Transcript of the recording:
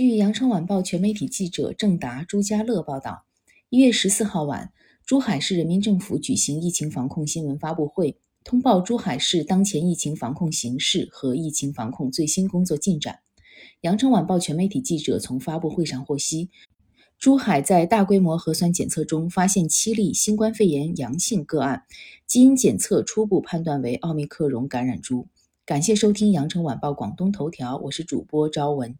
据羊城晚报全媒体记者郑达朱家乐报道一月十四号晚珠海市人民政府举行疫情防控新闻发布会通报珠海市当前疫情防控形势和疫情防控最新工作进展。羊城晚报全媒体记者从发布会上获悉珠海在大规模核酸检测中发现七例新冠肺炎阳性个案基因检测初步判断为奥密克戎感染株。感谢收听羊城晚报广东头条我是主播朝文。